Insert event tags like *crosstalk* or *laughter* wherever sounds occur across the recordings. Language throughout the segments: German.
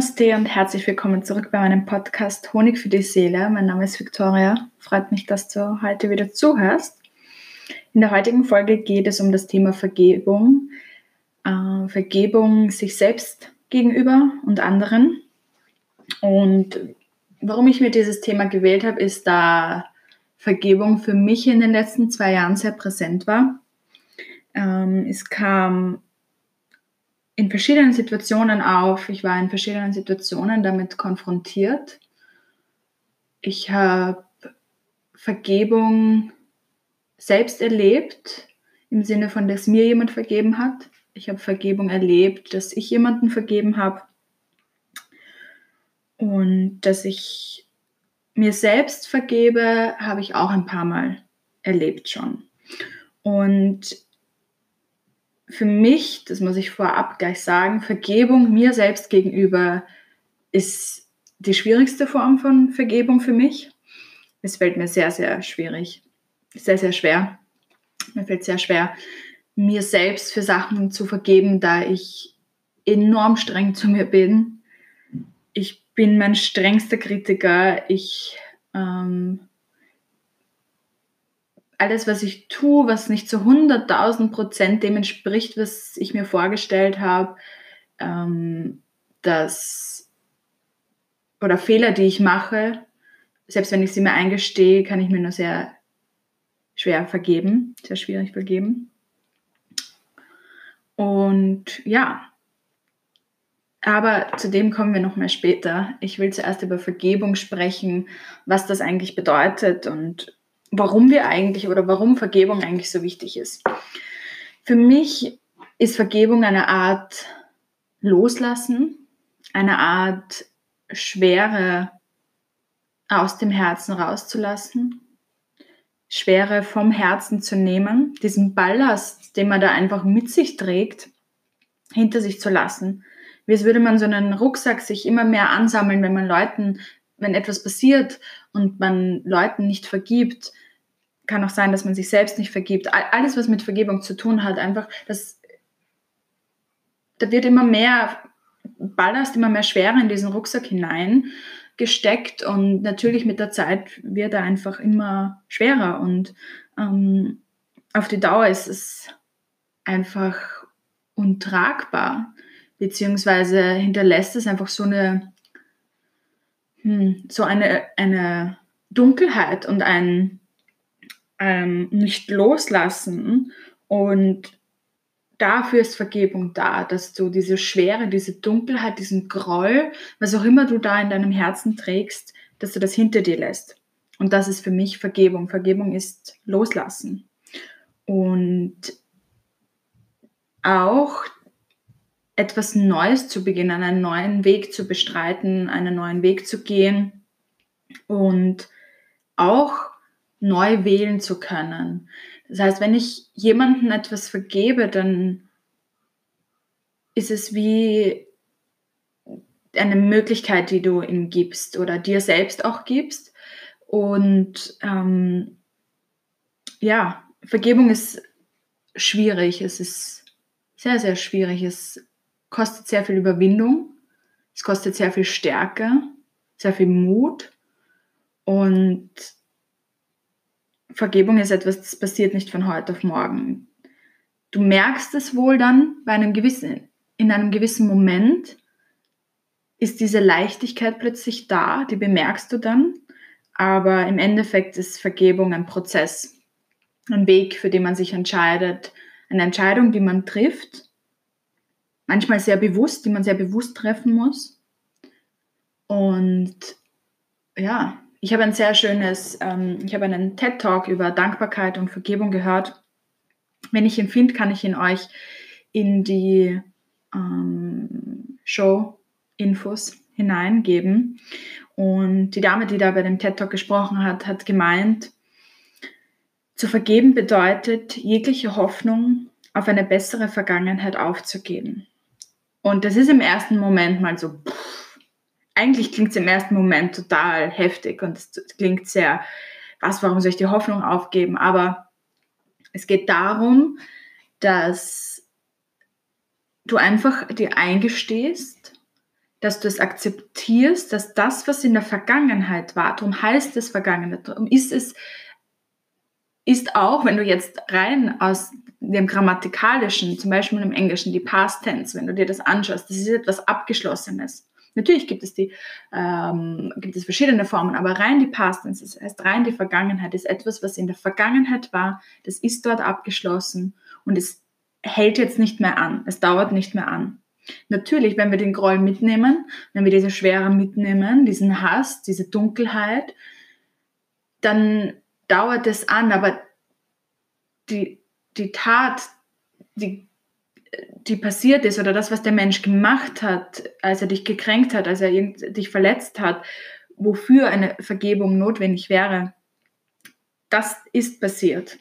Namaste und herzlich willkommen zurück bei meinem Podcast Honig für die Seele. Mein Name ist Victoria. Freut mich, dass du heute wieder zuhörst. In der heutigen Folge geht es um das Thema Vergebung. Äh, Vergebung sich selbst gegenüber und anderen. Und warum ich mir dieses Thema gewählt habe, ist, da Vergebung für mich in den letzten zwei Jahren sehr präsent war. Ähm, es kam in verschiedenen Situationen auf. Ich war in verschiedenen Situationen damit konfrontiert. Ich habe Vergebung selbst erlebt, im Sinne von, dass mir jemand vergeben hat. Ich habe Vergebung erlebt, dass ich jemanden vergeben habe. Und dass ich mir selbst vergebe, habe ich auch ein paar Mal erlebt schon. Und für mich, das muss ich vorab gleich sagen, Vergebung mir selbst gegenüber ist die schwierigste Form von Vergebung für mich. Es fällt mir sehr, sehr schwierig, sehr, sehr schwer. Mir fällt sehr schwer, mir selbst für Sachen zu vergeben, da ich enorm streng zu mir bin. Ich bin mein strengster Kritiker. Ich ähm, alles, was ich tue, was nicht zu 100.000 Prozent dem entspricht, was ich mir vorgestellt habe, ähm, dass, oder Fehler, die ich mache, selbst wenn ich sie mir eingestehe, kann ich mir nur sehr schwer vergeben, sehr schwierig vergeben. Und ja, aber zu dem kommen wir noch mal später. Ich will zuerst über Vergebung sprechen, was das eigentlich bedeutet und warum wir eigentlich oder warum Vergebung eigentlich so wichtig ist. Für mich ist Vergebung eine Art Loslassen, eine Art Schwere aus dem Herzen rauszulassen, Schwere vom Herzen zu nehmen, diesen Ballast, den man da einfach mit sich trägt, hinter sich zu lassen. Wie als würde man so einen Rucksack sich immer mehr ansammeln, wenn man Leuten, wenn etwas passiert und man Leuten nicht vergibt, kann auch sein, dass man sich selbst nicht vergibt. Alles, was mit Vergebung zu tun hat, einfach, das, da wird immer mehr Ballast, immer mehr Schwere in diesen Rucksack hinein gesteckt und natürlich mit der Zeit wird er einfach immer schwerer und ähm, auf die Dauer ist es einfach untragbar, beziehungsweise hinterlässt es einfach so eine, hm, so eine, eine Dunkelheit und ein, ähm, nicht loslassen. Und dafür ist Vergebung da, dass du diese Schwere, diese Dunkelheit, diesen Groll, was auch immer du da in deinem Herzen trägst, dass du das hinter dir lässt. Und das ist für mich Vergebung. Vergebung ist Loslassen. Und auch etwas Neues zu beginnen, einen neuen Weg zu bestreiten, einen neuen Weg zu gehen und auch neu wählen zu können. Das heißt, wenn ich jemandem etwas vergebe, dann ist es wie eine Möglichkeit, die du ihm gibst oder dir selbst auch gibst. Und ähm, ja, Vergebung ist schwierig. Es ist sehr, sehr schwierig. Es kostet sehr viel Überwindung. Es kostet sehr viel Stärke, sehr viel Mut. Und Vergebung ist etwas, das passiert nicht von heute auf morgen. Du merkst es wohl dann bei einem gewissen, in einem gewissen Moment ist diese Leichtigkeit plötzlich da, die bemerkst du dann, aber im Endeffekt ist Vergebung ein Prozess, ein Weg, für den man sich entscheidet, eine Entscheidung, die man trifft, manchmal sehr bewusst, die man sehr bewusst treffen muss. Und ja, ich habe ein sehr schönes, ähm, ich habe einen TED-Talk über Dankbarkeit und Vergebung gehört. Wenn ich ihn finde, kann ich ihn euch in die ähm, Show-Infos hineingeben. Und die Dame, die da bei dem TED-Talk gesprochen hat, hat gemeint, zu vergeben bedeutet, jegliche Hoffnung auf eine bessere Vergangenheit aufzugeben. Und das ist im ersten Moment mal so, pff, eigentlich klingt es im ersten Moment total heftig und es klingt sehr, was, warum soll ich die Hoffnung aufgeben? Aber es geht darum, dass du einfach dir eingestehst, dass du es akzeptierst, dass das, was in der Vergangenheit war, darum heißt es Vergangenheit, darum ist es, ist auch, wenn du jetzt rein aus dem Grammatikalischen, zum Beispiel im Englischen, die Past Tense, wenn du dir das anschaust, das ist etwas Abgeschlossenes. Natürlich gibt es die, ähm, gibt es verschiedene Formen, aber rein die Past Tense, das heißt rein die Vergangenheit, ist etwas, was in der Vergangenheit war, das ist dort abgeschlossen und es hält jetzt nicht mehr an, es dauert nicht mehr an. Natürlich, wenn wir den Groll mitnehmen, wenn wir diese Schwere mitnehmen, diesen Hass, diese Dunkelheit, dann dauert es an, aber die, die Tat, die, die passiert ist oder das, was der Mensch gemacht hat, als er dich gekränkt hat, als er dich verletzt hat, wofür eine Vergebung notwendig wäre, das ist passiert.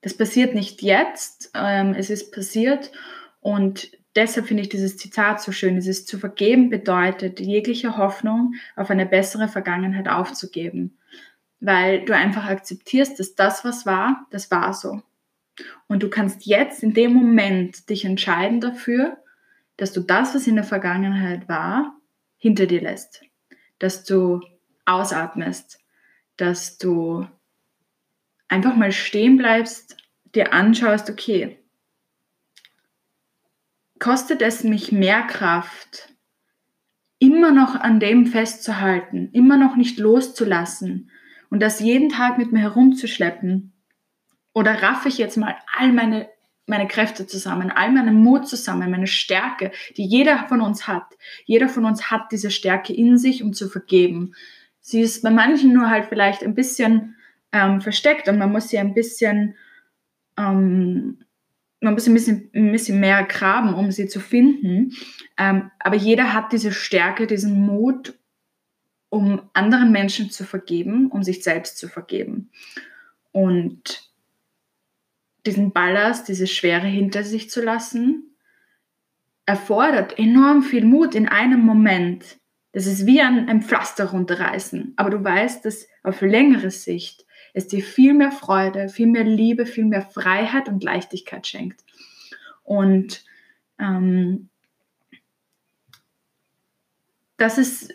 Das passiert nicht jetzt, ähm, es ist passiert und deshalb finde ich dieses Zitat so schön. Dieses zu vergeben bedeutet, jegliche Hoffnung auf eine bessere Vergangenheit aufzugeben, weil du einfach akzeptierst, dass das, was war, das war so. Und du kannst jetzt in dem Moment dich entscheiden dafür, dass du das, was in der Vergangenheit war, hinter dir lässt. Dass du ausatmest, dass du einfach mal stehen bleibst, dir anschaust, okay, kostet es mich mehr Kraft, immer noch an dem festzuhalten, immer noch nicht loszulassen und das jeden Tag mit mir herumzuschleppen? Oder raffe ich jetzt mal all meine, meine Kräfte zusammen, all meinen Mut zusammen, meine Stärke, die jeder von uns hat. Jeder von uns hat diese Stärke in sich, um zu vergeben. Sie ist bei manchen nur halt vielleicht ein bisschen ähm, versteckt und man muss sie ein bisschen ähm, man muss ein bisschen, ein bisschen mehr graben, um sie zu finden. Ähm, aber jeder hat diese Stärke, diesen Mut, um anderen Menschen zu vergeben, um sich selbst zu vergeben. Und diesen Ballast, diese Schwere hinter sich zu lassen, erfordert enorm viel Mut in einem Moment. Das ist wie ein, ein Pflaster runterreißen. Aber du weißt, dass auf längere Sicht es dir viel mehr Freude, viel mehr Liebe, viel mehr Freiheit und Leichtigkeit schenkt. Und ähm, das ist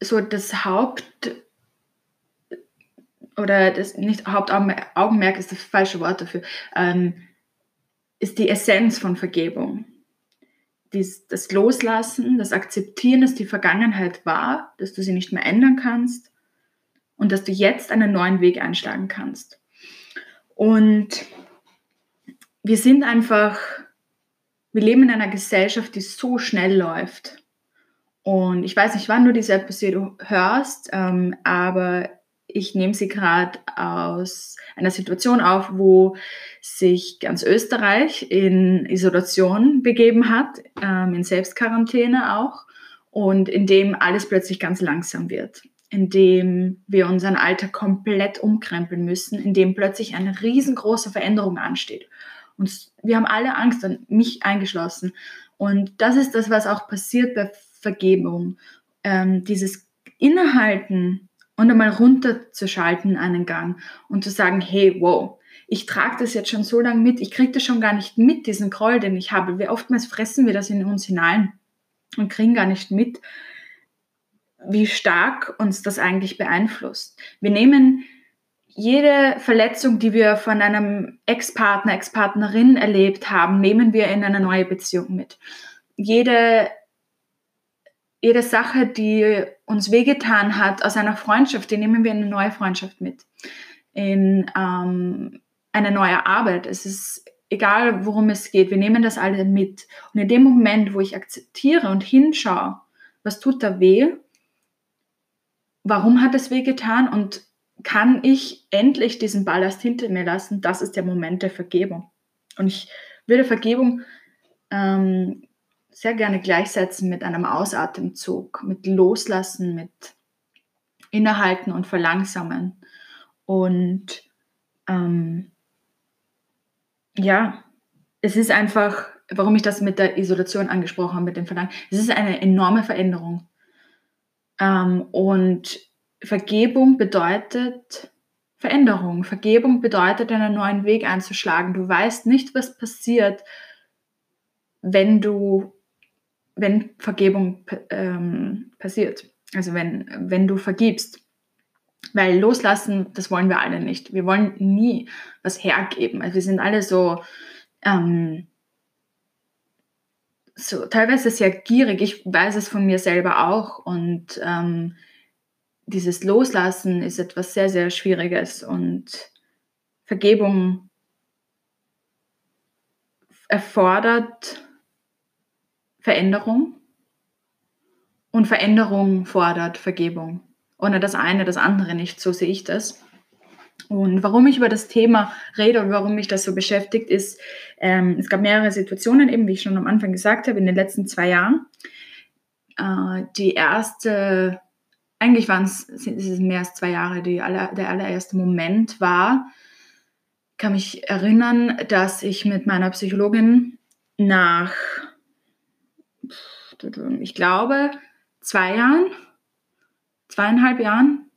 so das Haupt oder das nicht Hauptaugenmerk ist das falsche Wort dafür, ähm, ist die Essenz von Vergebung. Dies, das Loslassen, das Akzeptieren, dass die Vergangenheit war, dass du sie nicht mehr ändern kannst und dass du jetzt einen neuen Weg einschlagen kannst. Und wir sind einfach, wir leben in einer Gesellschaft, die so schnell läuft. Und ich weiß nicht, wann du diese Episode hörst, ähm, aber ich nehme sie gerade aus einer Situation auf, wo sich ganz Österreich in Isolation begeben hat, ähm, in Selbstquarantäne auch, und in dem alles plötzlich ganz langsam wird in dem wir unseren Alltag komplett umkrempeln müssen, in dem plötzlich eine riesengroße Veränderung ansteht. Und wir haben alle Angst, und mich eingeschlossen. Und das ist das, was auch passiert bei Vergebung. Ähm, dieses Innehalten und einmal runterzuschalten einen Gang und zu sagen, hey, wow, ich trage das jetzt schon so lange mit, ich kriege das schon gar nicht mit, diesen Groll, den ich habe. Wir oftmals fressen wir das in uns hinein und kriegen gar nicht mit, wie stark uns das eigentlich beeinflusst. Wir nehmen jede Verletzung, die wir von einem Ex-Partner, Ex-Partnerin erlebt haben, nehmen wir in eine neue Beziehung mit. Jede, jede Sache, die uns wehgetan hat aus einer Freundschaft, die nehmen wir in eine neue Freundschaft mit. In ähm, eine neue Arbeit. Es ist egal, worum es geht, wir nehmen das alle mit. Und in dem Moment, wo ich akzeptiere und hinschaue, was tut da weh, warum hat es weh getan und kann ich endlich diesen Ballast hinter mir lassen? Das ist der Moment der Vergebung. Und ich würde Vergebung ähm, sehr gerne gleichsetzen mit einem Ausatemzug, mit Loslassen, mit Innehalten und Verlangsamen. Und ähm, ja, es ist einfach, warum ich das mit der Isolation angesprochen habe, mit dem Verlangen, es ist eine enorme Veränderung. Ähm, und Vergebung bedeutet Veränderung. Vergebung bedeutet, einen neuen Weg einzuschlagen. Du weißt nicht, was passiert, wenn du wenn Vergebung ähm, passiert. Also wenn, wenn du vergibst. Weil loslassen, das wollen wir alle nicht. Wir wollen nie was hergeben. Also wir sind alle so, ähm, so teilweise sehr gierig. Ich weiß es von mir selber auch. Und ähm, dieses Loslassen ist etwas sehr, sehr Schwieriges. Und Vergebung erfordert Veränderung und Veränderung fordert Vergebung. Ohne das eine, das andere nicht, so sehe ich das. Und warum ich über das Thema rede und warum mich das so beschäftigt, ist, ähm, es gab mehrere Situationen, eben wie ich schon am Anfang gesagt habe, in den letzten zwei Jahren. Äh, die erste, eigentlich waren es, mehr als zwei Jahre, die aller, der allererste Moment war, kann mich erinnern, dass ich mit meiner Psychologin nach, ich glaube, zwei Jahren, zweieinhalb Jahren,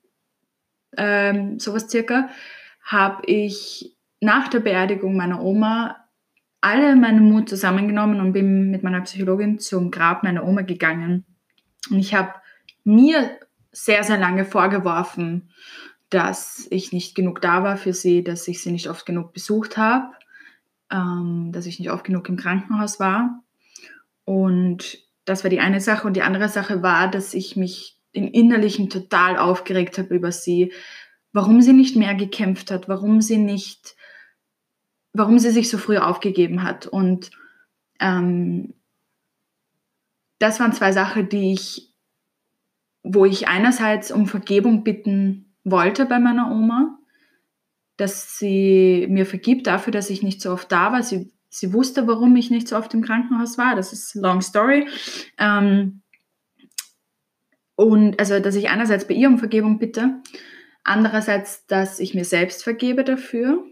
ähm, sowas circa, habe ich nach der Beerdigung meiner Oma alle meinen Mut zusammengenommen und bin mit meiner Psychologin zum Grab meiner Oma gegangen. Und ich habe mir sehr, sehr lange vorgeworfen, dass ich nicht genug da war für sie, dass ich sie nicht oft genug besucht habe, ähm, dass ich nicht oft genug im Krankenhaus war. Und das war die eine Sache. Und die andere Sache war, dass ich mich im Innerlichen total aufgeregt habe über sie, warum sie nicht mehr gekämpft hat, warum sie nicht, warum sie sich so früh aufgegeben hat. Und ähm, das waren zwei Sachen, die ich, wo ich einerseits um Vergebung bitten wollte bei meiner Oma, dass sie mir vergibt dafür, dass ich nicht so oft da war. Sie Sie wusste, warum ich nicht so oft im Krankenhaus war. Das ist long story. Ähm, und also, dass ich einerseits bei ihr um Vergebung bitte, andererseits, dass ich mir selbst vergebe dafür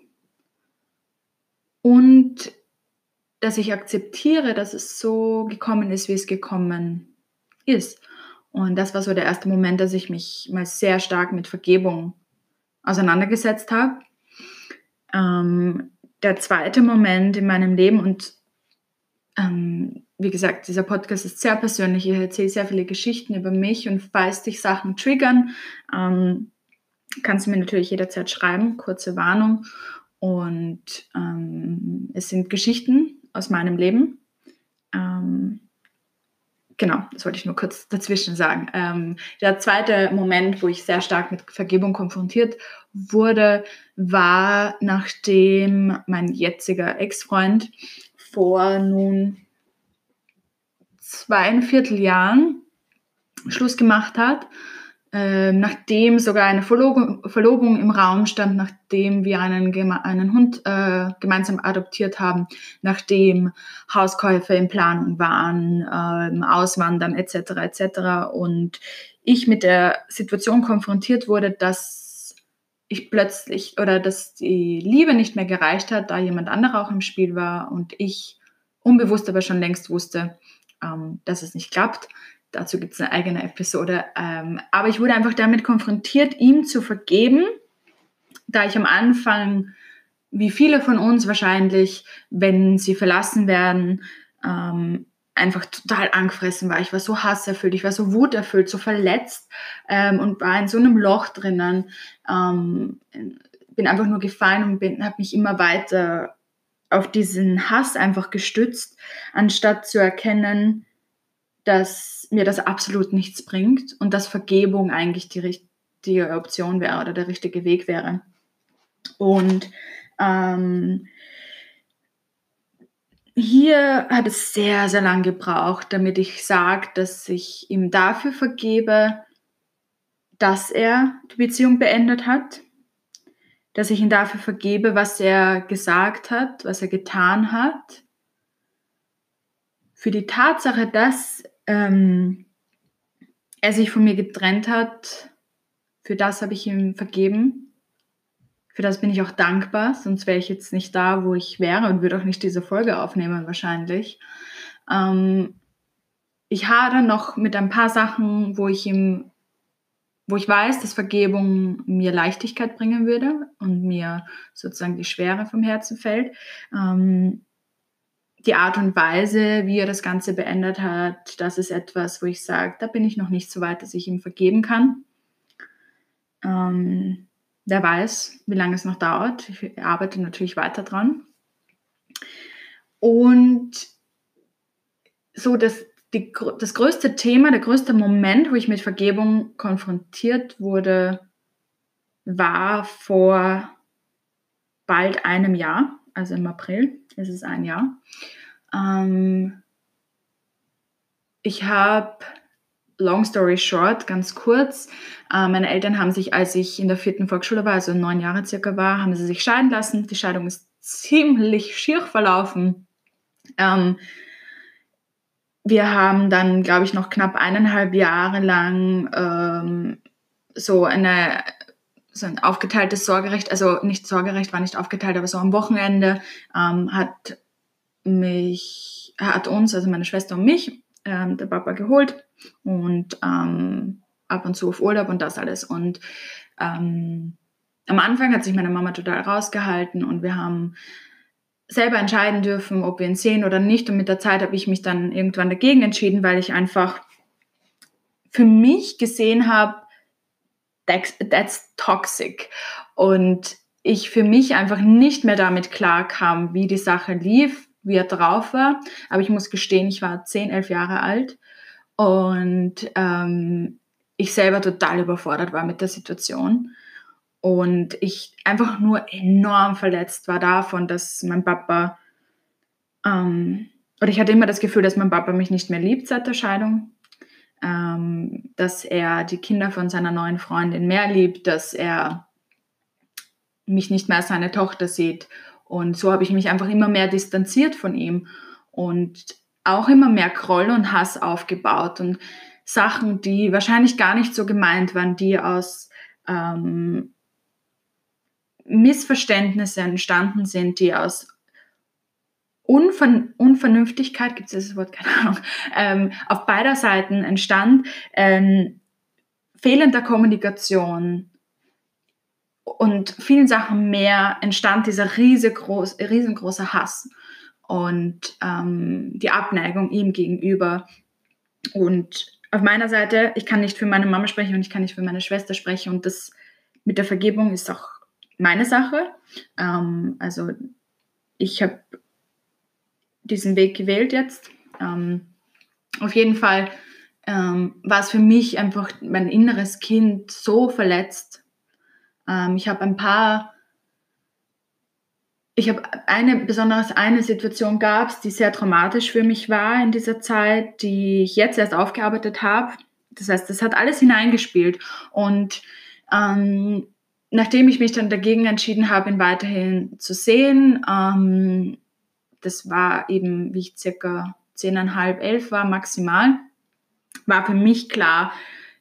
und dass ich akzeptiere, dass es so gekommen ist, wie es gekommen ist. Und das war so der erste Moment, dass ich mich mal sehr stark mit Vergebung auseinandergesetzt habe. Ähm, der zweite Moment in meinem Leben und ähm, wie gesagt, dieser Podcast ist sehr persönlich. Ich erzähle sehr viele Geschichten über mich und falls dich Sachen triggern, ähm, kannst du mir natürlich jederzeit schreiben. Kurze Warnung. Und ähm, es sind Geschichten aus meinem Leben. Ähm, genau, das wollte ich nur kurz dazwischen sagen. Ähm, der zweite Moment, wo ich sehr stark mit Vergebung konfrontiert wurde, war, nachdem mein jetziger Ex-Freund vor nun zweieinviertel Jahren Schluss gemacht hat ähm, nachdem sogar eine Verlobung, Verlobung, im Raum stand, nachdem wir einen, einen Hund äh, gemeinsam adoptiert haben, nachdem Hauskäufe in Planung waren, äh, Auswandern etc. etc. Und ich mit der Situation konfrontiert wurde, dass ich plötzlich oder dass die Liebe nicht mehr gereicht hat, da jemand anderer auch im Spiel war und ich unbewusst aber schon längst wusste, ähm, dass es nicht klappt Dazu gibt es eine eigene Episode. Ähm, aber ich wurde einfach damit konfrontiert, ihm zu vergeben, da ich am Anfang, wie viele von uns wahrscheinlich, wenn sie verlassen werden, ähm, einfach total angefressen war. Ich war so hasserfüllt, ich war so wuterfüllt, so verletzt ähm, und war in so einem Loch drinnen. Ähm, bin einfach nur gefallen und habe mich immer weiter auf diesen Hass einfach gestützt, anstatt zu erkennen, dass mir das absolut nichts bringt und dass Vergebung eigentlich die richtige Option wäre oder der richtige Weg wäre. Und ähm, hier hat es sehr, sehr lang gebraucht, damit ich sage, dass ich ihm dafür vergebe, dass er die Beziehung beendet hat, dass ich ihn dafür vergebe, was er gesagt hat, was er getan hat, für die Tatsache, dass ähm, er sich von mir getrennt hat, für das habe ich ihm vergeben. Für das bin ich auch dankbar, sonst wäre ich jetzt nicht da, wo ich wäre und würde auch nicht diese Folge aufnehmen wahrscheinlich. Ähm, ich hadere noch mit ein paar Sachen, wo ich ihm, wo ich weiß, dass Vergebung mir Leichtigkeit bringen würde und mir sozusagen die Schwere vom Herzen fällt. Ähm, die Art und Weise, wie er das Ganze beendet hat, das ist etwas, wo ich sage, da bin ich noch nicht so weit, dass ich ihm vergeben kann. Ähm, wer weiß, wie lange es noch dauert. Ich arbeite natürlich weiter dran. Und so das, die, das größte Thema, der größte Moment, wo ich mit Vergebung konfrontiert wurde, war vor bald einem Jahr, also im April ist es ein Jahr. Ähm, ich habe, long story short, ganz kurz, äh, meine Eltern haben sich, als ich in der vierten Volksschule war, also neun Jahre circa war, haben sie sich scheiden lassen. Die Scheidung ist ziemlich schier verlaufen. Ähm, wir haben dann, glaube ich, noch knapp eineinhalb Jahre lang ähm, so eine so ein aufgeteiltes Sorgerecht, also nicht Sorgerecht war nicht aufgeteilt, aber so am Wochenende ähm, hat mich, hat uns, also meine Schwester und mich, ähm, der Papa geholt und ähm, ab und zu auf Urlaub und das alles. Und ähm, am Anfang hat sich meine Mama total rausgehalten und wir haben selber entscheiden dürfen, ob wir ihn sehen oder nicht. Und mit der Zeit habe ich mich dann irgendwann dagegen entschieden, weil ich einfach für mich gesehen habe, that's, that's toxic. Und ich für mich einfach nicht mehr damit klar kam, wie die Sache lief, wie er drauf war. Aber ich muss gestehen, ich war 10, 11 Jahre alt und ähm, ich selber total überfordert war mit der Situation. Und ich einfach nur enorm verletzt war davon, dass mein Papa, ähm, oder ich hatte immer das Gefühl, dass mein Papa mich nicht mehr liebt seit der Scheidung ähm, dass er die Kinder von seiner neuen Freundin mehr liebt, dass er mich nicht mehr als seine Tochter sieht. Und so habe ich mich einfach immer mehr distanziert von ihm und auch immer mehr Groll und Hass aufgebaut und Sachen, die wahrscheinlich gar nicht so gemeint waren, die aus ähm, Missverständnisse entstanden sind, die aus Unver Unvernünftigkeit, gibt es dieses Wort, keine Ahnung, ähm, auf beider Seiten entstand, ähm, fehlender Kommunikation und vielen Sachen mehr entstand dieser riesengroß, riesengroße Hass und ähm, die Abneigung ihm gegenüber. Und auf meiner Seite, ich kann nicht für meine Mama sprechen und ich kann nicht für meine Schwester sprechen und das mit der Vergebung ist auch meine Sache. Ähm, also ich habe diesen Weg gewählt jetzt. Ähm, auf jeden Fall ähm, war es für mich einfach mein inneres Kind so verletzt. Ähm, ich habe ein paar, ich habe eine, besonders eine Situation gab es, die sehr traumatisch für mich war in dieser Zeit, die ich jetzt erst aufgearbeitet habe. Das heißt, das hat alles hineingespielt. Und ähm, nachdem ich mich dann dagegen entschieden habe, ihn weiterhin zu sehen, ähm, das war eben, wie ich circa zehneinhalb, elf war maximal, war für mich klar,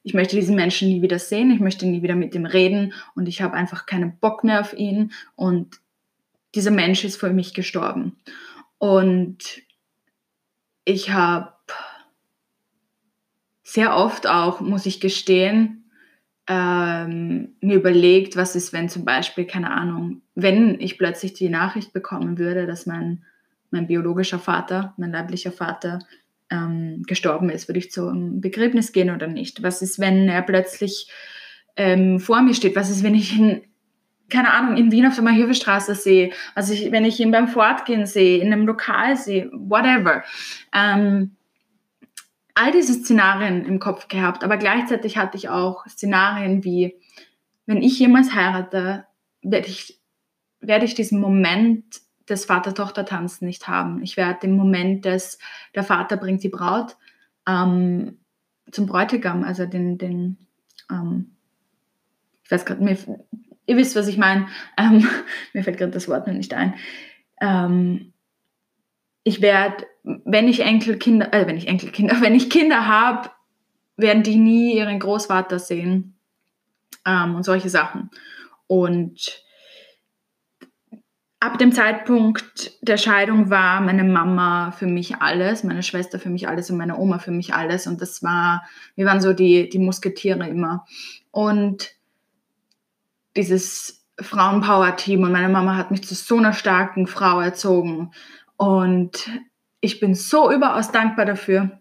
ich möchte diesen Menschen nie wieder sehen, ich möchte nie wieder mit ihm reden und ich habe einfach keinen Bock mehr auf ihn und dieser Mensch ist für mich gestorben. Und ich habe sehr oft auch, muss ich gestehen, ähm, mir überlegt, was ist, wenn zum Beispiel, keine Ahnung, wenn ich plötzlich die Nachricht bekommen würde, dass mein mein biologischer Vater, mein leiblicher Vater ähm, gestorben ist, würde ich zum Begräbnis gehen oder nicht? Was ist, wenn er plötzlich ähm, vor mir steht? Was ist, wenn ich ihn, keine Ahnung, in Wien auf der Mahövestraße sehe? Also ich, wenn ich ihn beim Fortgehen sehe, in einem Lokal sehe, whatever. Ähm, all diese Szenarien im Kopf gehabt, aber gleichzeitig hatte ich auch Szenarien wie, wenn ich jemals heirate, werde ich, werde ich diesen Moment des Vater-Tochter-Tanz nicht haben. Ich werde den Moment des, der Vater bringt die Braut ähm, zum Bräutigam, also den, den ähm, ich weiß gerade, ihr wisst, was ich meine, ähm, *laughs* mir fällt gerade das Wort noch nicht ein. Ähm, ich werde, wenn ich Enkelkinder, äh, wenn ich Enkelkinder, *laughs* wenn ich Kinder habe, werden die nie ihren Großvater sehen ähm, und solche Sachen. Und ab dem Zeitpunkt der Scheidung war meine Mama für mich alles, meine Schwester für mich alles und meine Oma für mich alles. Und das war, wir waren so die, die Musketiere immer. Und dieses Frauenpower-Team und meine Mama hat mich zu so einer starken Frau erzogen. Und ich bin so überaus dankbar dafür.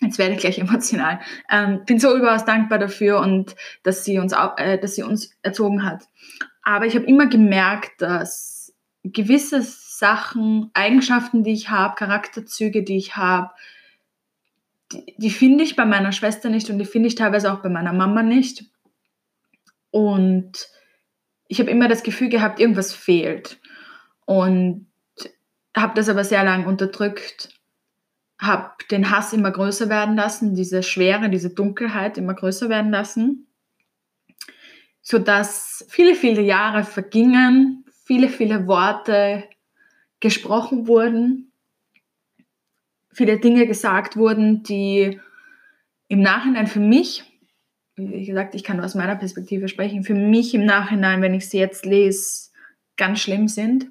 Jetzt werde ich gleich emotional. Ähm, bin so überaus dankbar dafür und dass sie uns, äh, dass sie uns erzogen hat. Aber ich habe immer gemerkt, dass gewisse Sachen, Eigenschaften, die ich habe, Charakterzüge, die ich habe, die, die finde ich bei meiner Schwester nicht und die finde ich teilweise auch bei meiner Mama nicht. Und ich habe immer das Gefühl gehabt, irgendwas fehlt. Und habe das aber sehr lange unterdrückt, habe den Hass immer größer werden lassen, diese Schwere, diese Dunkelheit immer größer werden lassen, sodass viele, viele Jahre vergingen, viele, viele Worte gesprochen wurden, viele Dinge gesagt wurden, die im Nachhinein für mich, wie gesagt, ich kann nur aus meiner Perspektive sprechen, für mich im Nachhinein, wenn ich sie jetzt lese, ganz schlimm sind.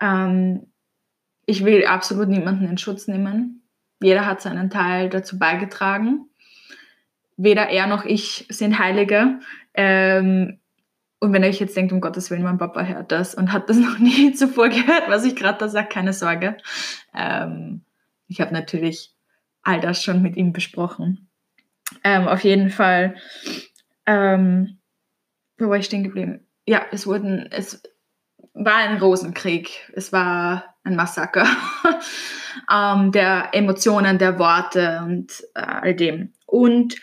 Ähm, ich will absolut niemanden in Schutz nehmen. Jeder hat seinen Teil dazu beigetragen. Weder er noch ich sind Heilige. Ähm, und wenn ihr euch jetzt denkt, um Gottes Willen, mein Papa hört das und hat das *laughs* noch nie zuvor gehört, was ich gerade da sage, keine Sorge. Ähm, ich habe natürlich all das schon mit ihm besprochen. Ähm, auf jeden Fall, ähm, wo war ich stehen geblieben? Ja, es wurden, es war ein Rosenkrieg. Es war ein Massaker *laughs* ähm, der Emotionen, der Worte und äh, all dem. Und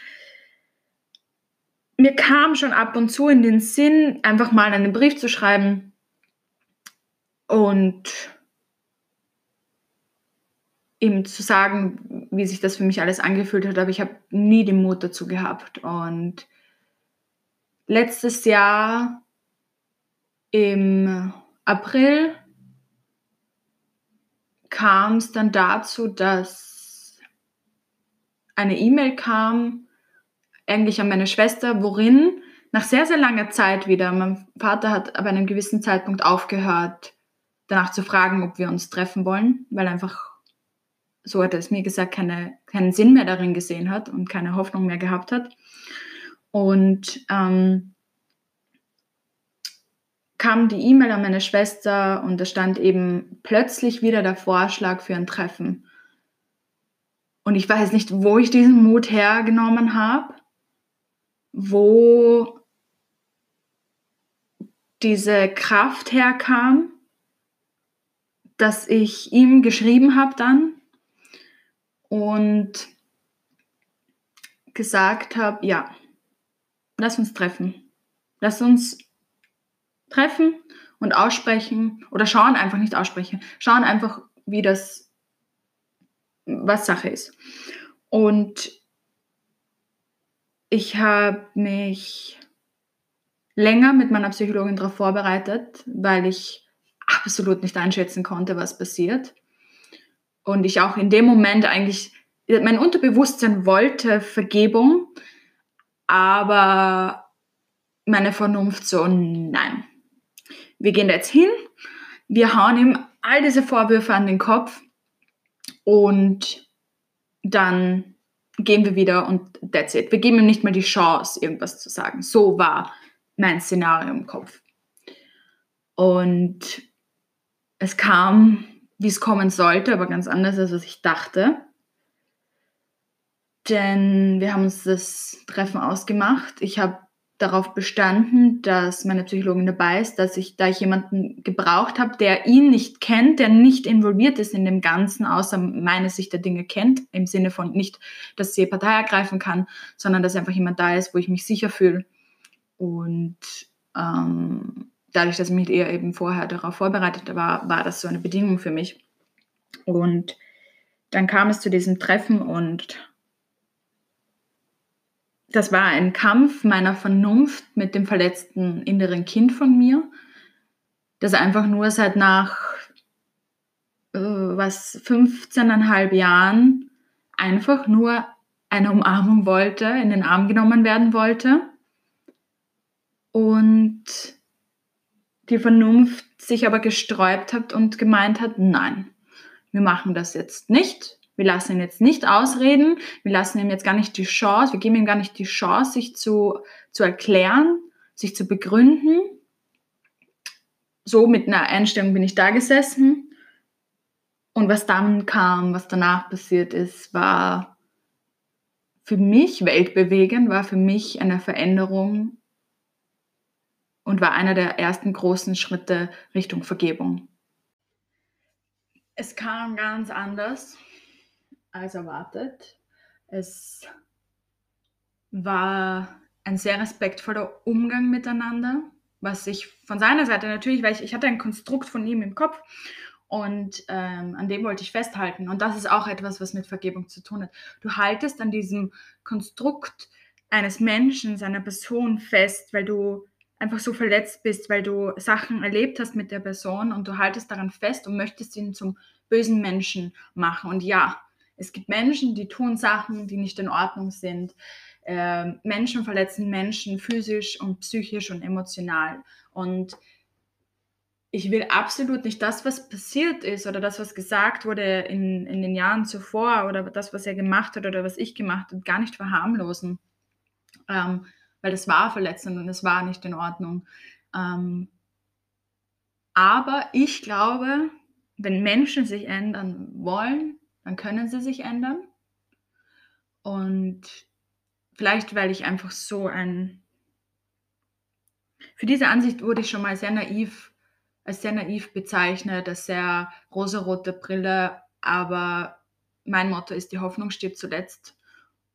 mir kam schon ab und zu in den Sinn, einfach mal einen Brief zu schreiben und ihm zu sagen, wie sich das für mich alles angefühlt hat, aber ich habe nie den Mut dazu gehabt. Und letztes Jahr im April kam es dann dazu, dass eine E-Mail kam, eigentlich an meine Schwester, worin nach sehr, sehr langer Zeit wieder, mein Vater hat ab einem gewissen Zeitpunkt aufgehört, danach zu fragen, ob wir uns treffen wollen, weil einfach, so hat er es mir gesagt, keine, keinen Sinn mehr darin gesehen hat und keine Hoffnung mehr gehabt hat. Und ähm, kam die E-Mail an meine Schwester und da stand eben plötzlich wieder der Vorschlag für ein Treffen. Und ich weiß nicht, wo ich diesen Mut hergenommen habe, wo diese Kraft herkam, dass ich ihm geschrieben habe dann und gesagt habe, ja, lass uns treffen. Lass uns treffen und aussprechen oder schauen einfach nicht aussprechen, schauen einfach, wie das, was Sache ist. Und ich habe mich länger mit meiner Psychologin darauf vorbereitet, weil ich absolut nicht einschätzen konnte, was passiert. Und ich auch in dem Moment eigentlich, mein Unterbewusstsein wollte Vergebung, aber meine Vernunft so, nein, wir gehen da jetzt hin, wir hauen ihm all diese Vorwürfe an den Kopf. Und dann gehen wir wieder und that's it. Wir geben ihm nicht mal die Chance, irgendwas zu sagen. So war mein Szenario im Kopf. Und es kam, wie es kommen sollte, aber ganz anders, als was ich dachte. Denn wir haben uns das Treffen ausgemacht. Ich habe darauf bestanden, dass meine Psychologin dabei ist, dass ich, da ich jemanden gebraucht habe, der ihn nicht kennt, der nicht involviert ist in dem Ganzen, außer meine Sicht der Dinge kennt, im Sinne von nicht, dass sie Partei ergreifen kann, sondern dass einfach jemand da ist, wo ich mich sicher fühle. Und ähm, dadurch, dass ich mich eher eben vorher darauf vorbereitet war, war das so eine Bedingung für mich. Und dann kam es zu diesem Treffen und das war ein Kampf meiner Vernunft mit dem verletzten inneren Kind von mir, das einfach nur seit nach äh, was 15,5 Jahren einfach nur eine Umarmung wollte, in den Arm genommen werden wollte. Und die Vernunft sich aber gesträubt hat und gemeint hat, nein, wir machen das jetzt nicht. Wir lassen ihn jetzt nicht ausreden, wir lassen ihm jetzt gar nicht die Chance, wir geben ihm gar nicht die Chance, sich zu, zu erklären, sich zu begründen. So mit einer Einstellung bin ich da gesessen Und was dann kam, was danach passiert ist, war für mich weltbewegend, war für mich eine Veränderung und war einer der ersten großen Schritte Richtung Vergebung. Es kam ganz anders als erwartet. Es war ein sehr respektvoller Umgang miteinander, was ich von seiner Seite natürlich, weil ich, ich hatte ein Konstrukt von ihm im Kopf und ähm, an dem wollte ich festhalten. Und das ist auch etwas, was mit Vergebung zu tun hat. Du haltest an diesem Konstrukt eines Menschen, seiner Person fest, weil du einfach so verletzt bist, weil du Sachen erlebt hast mit der Person und du haltest daran fest und möchtest ihn zum bösen Menschen machen. Und ja, es gibt Menschen, die tun Sachen, die nicht in Ordnung sind. Äh, Menschen verletzen Menschen physisch und psychisch und emotional. Und ich will absolut nicht das, was passiert ist oder das, was gesagt wurde in, in den Jahren zuvor oder das, was er gemacht hat oder was ich gemacht habe, gar nicht verharmlosen. Ähm, weil das war verletzend und es war nicht in Ordnung. Ähm, aber ich glaube, wenn Menschen sich ändern wollen, dann können sie sich ändern. Und vielleicht, weil ich einfach so ein... Für diese Ansicht wurde ich schon mal sehr naiv, als sehr naiv bezeichnet, als sehr rosarote Brille, aber mein Motto ist, die Hoffnung steht zuletzt.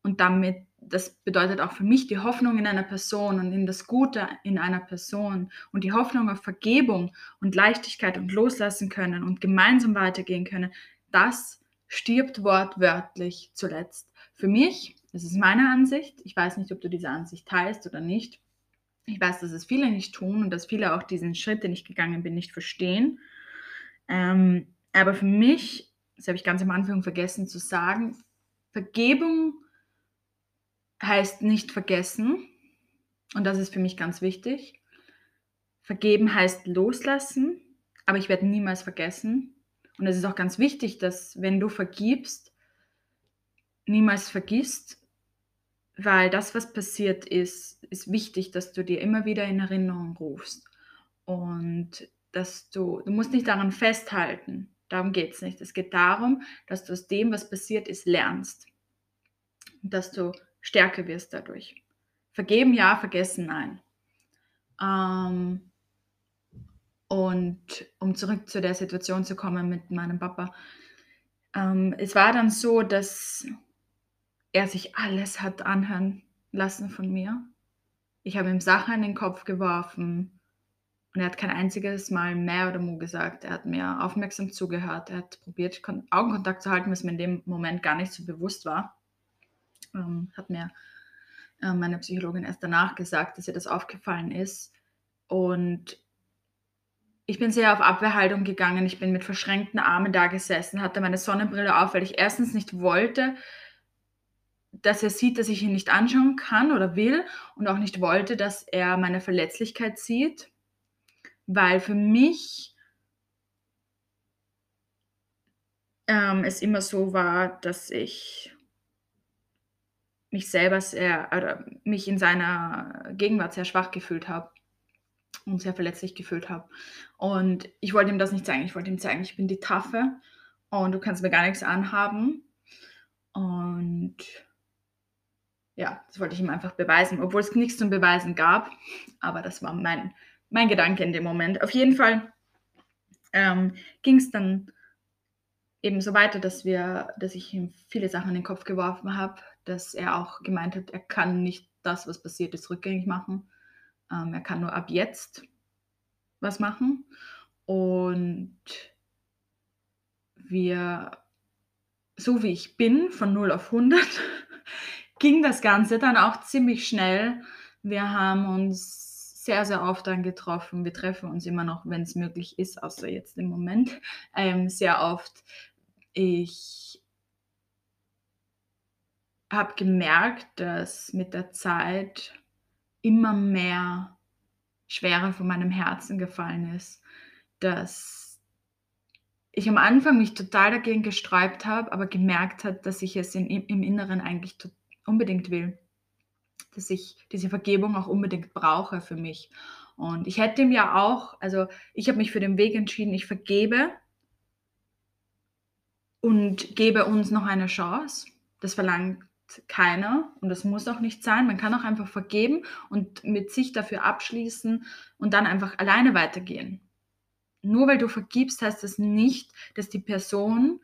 Und damit das bedeutet auch für mich die Hoffnung in einer Person und in das Gute in einer Person und die Hoffnung auf Vergebung und Leichtigkeit und loslassen können und gemeinsam weitergehen können, das stirbt wortwörtlich zuletzt. Für mich, das ist meine Ansicht, ich weiß nicht, ob du diese Ansicht teilst oder nicht. Ich weiß, dass es viele nicht tun und dass viele auch diesen Schritt, den ich gegangen bin, nicht verstehen. Ähm, aber für mich, das habe ich ganz am Anfang vergessen zu sagen, Vergebung heißt nicht vergessen. Und das ist für mich ganz wichtig. Vergeben heißt loslassen, aber ich werde niemals vergessen. Und es ist auch ganz wichtig, dass wenn du vergibst, niemals vergisst, weil das, was passiert ist, ist wichtig, dass du dir immer wieder in Erinnerung rufst. Und dass du, du musst nicht daran festhalten. Darum geht es nicht. Es geht darum, dass du aus dem, was passiert ist, lernst. Und dass du stärker wirst dadurch. Vergeben ja, vergessen nein. Ähm, und um zurück zu der Situation zu kommen mit meinem Papa. Ähm, es war dann so, dass er sich alles hat anhören lassen von mir. Ich habe ihm Sachen in den Kopf geworfen und er hat kein einziges Mal mehr oder mu gesagt. Er hat mir aufmerksam zugehört. Er hat probiert, Augenkontakt zu halten, was mir in dem Moment gar nicht so bewusst war ähm, hat mir äh, meine Psychologin erst danach gesagt, dass ihr das aufgefallen ist. Und ich bin sehr auf Abwehrhaltung gegangen. Ich bin mit verschränkten Armen da gesessen, hatte meine Sonnenbrille auf, weil ich erstens nicht wollte, dass er sieht, dass ich ihn nicht anschauen kann oder will und auch nicht wollte, dass er meine Verletzlichkeit sieht, weil für mich ähm, es immer so war, dass ich mich selber sehr, oder mich in seiner Gegenwart sehr schwach gefühlt habe und sehr verletzlich gefühlt habe. Und ich wollte ihm das nicht zeigen. Ich wollte ihm zeigen, ich bin die Taffe und du kannst mir gar nichts anhaben. Und ja, das wollte ich ihm einfach beweisen, obwohl es nichts zum Beweisen gab. Aber das war mein, mein Gedanke in dem Moment. Auf jeden Fall ähm, ging es dann eben so weiter, dass wir, dass ich ihm viele Sachen in den Kopf geworfen habe, dass er auch gemeint hat, er kann nicht das, was passiert ist, rückgängig machen. Ähm, er kann nur ab jetzt was machen. Und wir, so wie ich bin, von 0 auf 100, *laughs* ging das Ganze dann auch ziemlich schnell. Wir haben uns sehr, sehr oft dann getroffen. Wir treffen uns immer noch, wenn es möglich ist, außer jetzt im Moment, *laughs* ähm, sehr oft. Ich habe gemerkt, dass mit der Zeit immer mehr Schwere von meinem Herzen gefallen ist, dass ich am Anfang mich total dagegen gesträubt habe, aber gemerkt habe, dass ich es in, im Inneren eigentlich unbedingt will, dass ich diese Vergebung auch unbedingt brauche für mich. Und ich hätte ihm ja auch, also ich habe mich für den Weg entschieden, ich vergebe und gebe uns noch eine Chance. Das verlangt keiner und das muss auch nicht sein. Man kann auch einfach vergeben und mit sich dafür abschließen und dann einfach alleine weitergehen. Nur weil du vergibst, heißt das nicht, dass die Person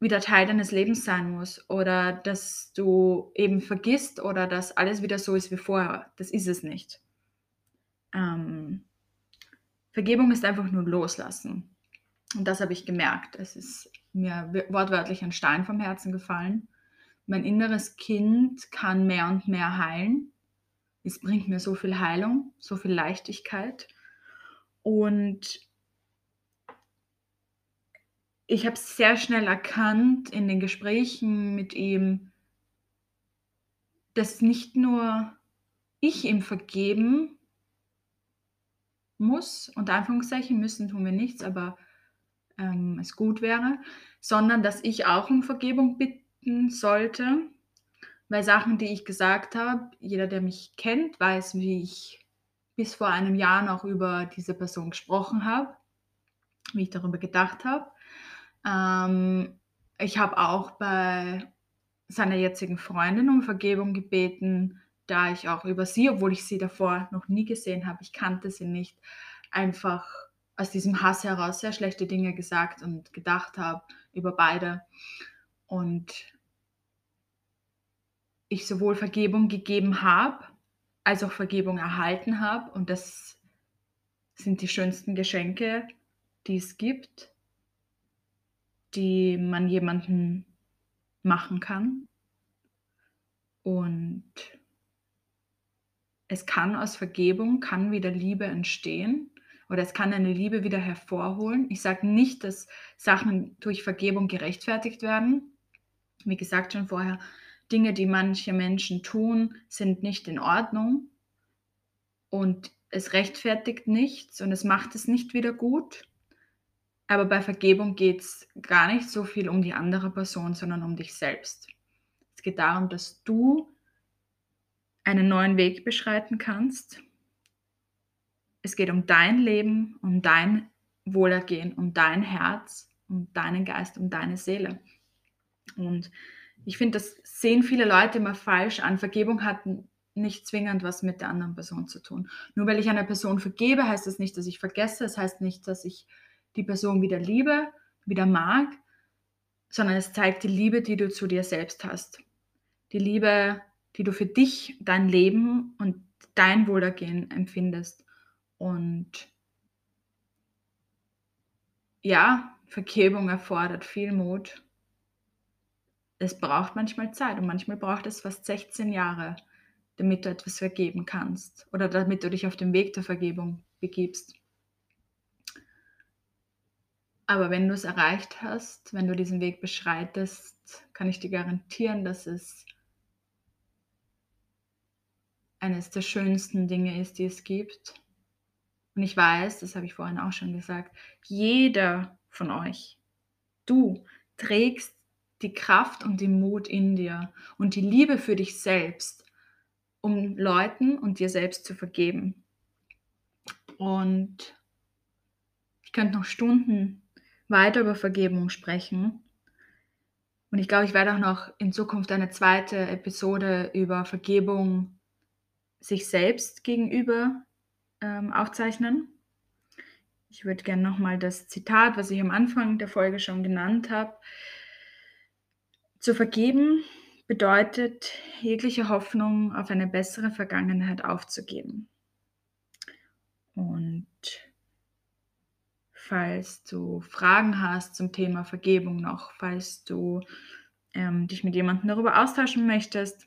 wieder Teil deines Lebens sein muss oder dass du eben vergisst oder dass alles wieder so ist wie vorher. Das ist es nicht. Ähm, Vergebung ist einfach nur loslassen. Und das habe ich gemerkt. Es ist mir wortwörtlich ein Stein vom Herzen gefallen. Mein inneres Kind kann mehr und mehr heilen. Es bringt mir so viel Heilung, so viel Leichtigkeit. Und ich habe sehr schnell erkannt in den Gesprächen mit ihm, dass nicht nur ich ihm vergeben muss, unter Anführungszeichen müssen tun wir nichts, aber ähm, es gut wäre, sondern dass ich auch um Vergebung bitten sollte, weil Sachen, die ich gesagt habe, jeder, der mich kennt, weiß, wie ich bis vor einem Jahr noch über diese Person gesprochen habe, wie ich darüber gedacht habe. Ähm, ich habe auch bei seiner jetzigen Freundin um Vergebung gebeten, da ich auch über sie, obwohl ich sie davor noch nie gesehen habe, ich kannte sie nicht, einfach aus diesem Hass heraus sehr schlechte Dinge gesagt und gedacht habe über beide. Und ich sowohl Vergebung gegeben habe, als auch Vergebung erhalten habe. Und das sind die schönsten Geschenke, die es gibt die man jemanden machen kann. Und es kann aus Vergebung, kann wieder Liebe entstehen oder es kann eine Liebe wieder hervorholen. Ich sage nicht, dass Sachen durch Vergebung gerechtfertigt werden. Wie gesagt schon vorher, Dinge, die manche Menschen tun, sind nicht in Ordnung und es rechtfertigt nichts und es macht es nicht wieder gut. Aber bei Vergebung geht es gar nicht so viel um die andere Person, sondern um dich selbst. Es geht darum, dass du einen neuen Weg beschreiten kannst. Es geht um dein Leben, um dein Wohlergehen, um dein Herz, um deinen Geist, um deine Seele. Und ich finde, das sehen viele Leute immer falsch an. Vergebung hat nicht zwingend was mit der anderen Person zu tun. Nur weil ich einer Person vergebe, heißt das nicht, dass ich vergesse. Es das heißt nicht, dass ich die Person wieder liebe, wieder mag, sondern es zeigt die Liebe, die du zu dir selbst hast. Die Liebe, die du für dich, dein Leben und dein Wohlergehen empfindest. Und ja, Vergebung erfordert viel Mut. Es braucht manchmal Zeit und manchmal braucht es fast 16 Jahre, damit du etwas vergeben kannst oder damit du dich auf den Weg der Vergebung begibst. Aber wenn du es erreicht hast, wenn du diesen Weg beschreitest, kann ich dir garantieren, dass es eines der schönsten Dinge ist, die es gibt. Und ich weiß, das habe ich vorhin auch schon gesagt, jeder von euch, du trägst die Kraft und den Mut in dir und die Liebe für dich selbst, um Leuten und dir selbst zu vergeben. Und ich könnte noch Stunden weiter über Vergebung sprechen. Und ich glaube, ich werde auch noch in Zukunft eine zweite Episode über Vergebung sich selbst gegenüber ähm, aufzeichnen. Ich würde gerne nochmal das Zitat, was ich am Anfang der Folge schon genannt habe. Zu vergeben bedeutet, jegliche Hoffnung auf eine bessere Vergangenheit aufzugeben. Und falls du Fragen hast zum Thema Vergebung noch, falls du ähm, dich mit jemandem darüber austauschen möchtest,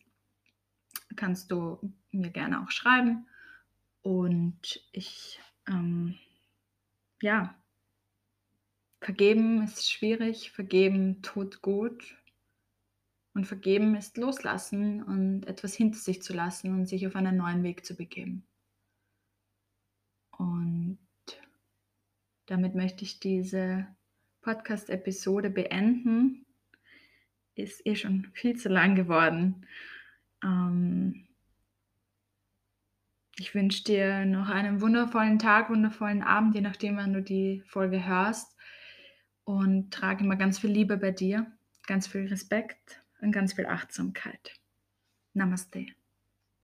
kannst du mir gerne auch schreiben. Und ich, ähm, ja, vergeben ist schwierig, vergeben tut gut. Und vergeben ist loslassen und etwas hinter sich zu lassen und sich auf einen neuen Weg zu begeben. Und damit möchte ich diese Podcast-Episode beenden. Ist eh schon viel zu lang geworden. Ähm ich wünsche dir noch einen wundervollen Tag, wundervollen Abend, je nachdem, wann du die Folge hörst. und trage immer ganz viel Liebe bei dir, ganz viel Respekt und ganz viel Achtsamkeit. Namaste.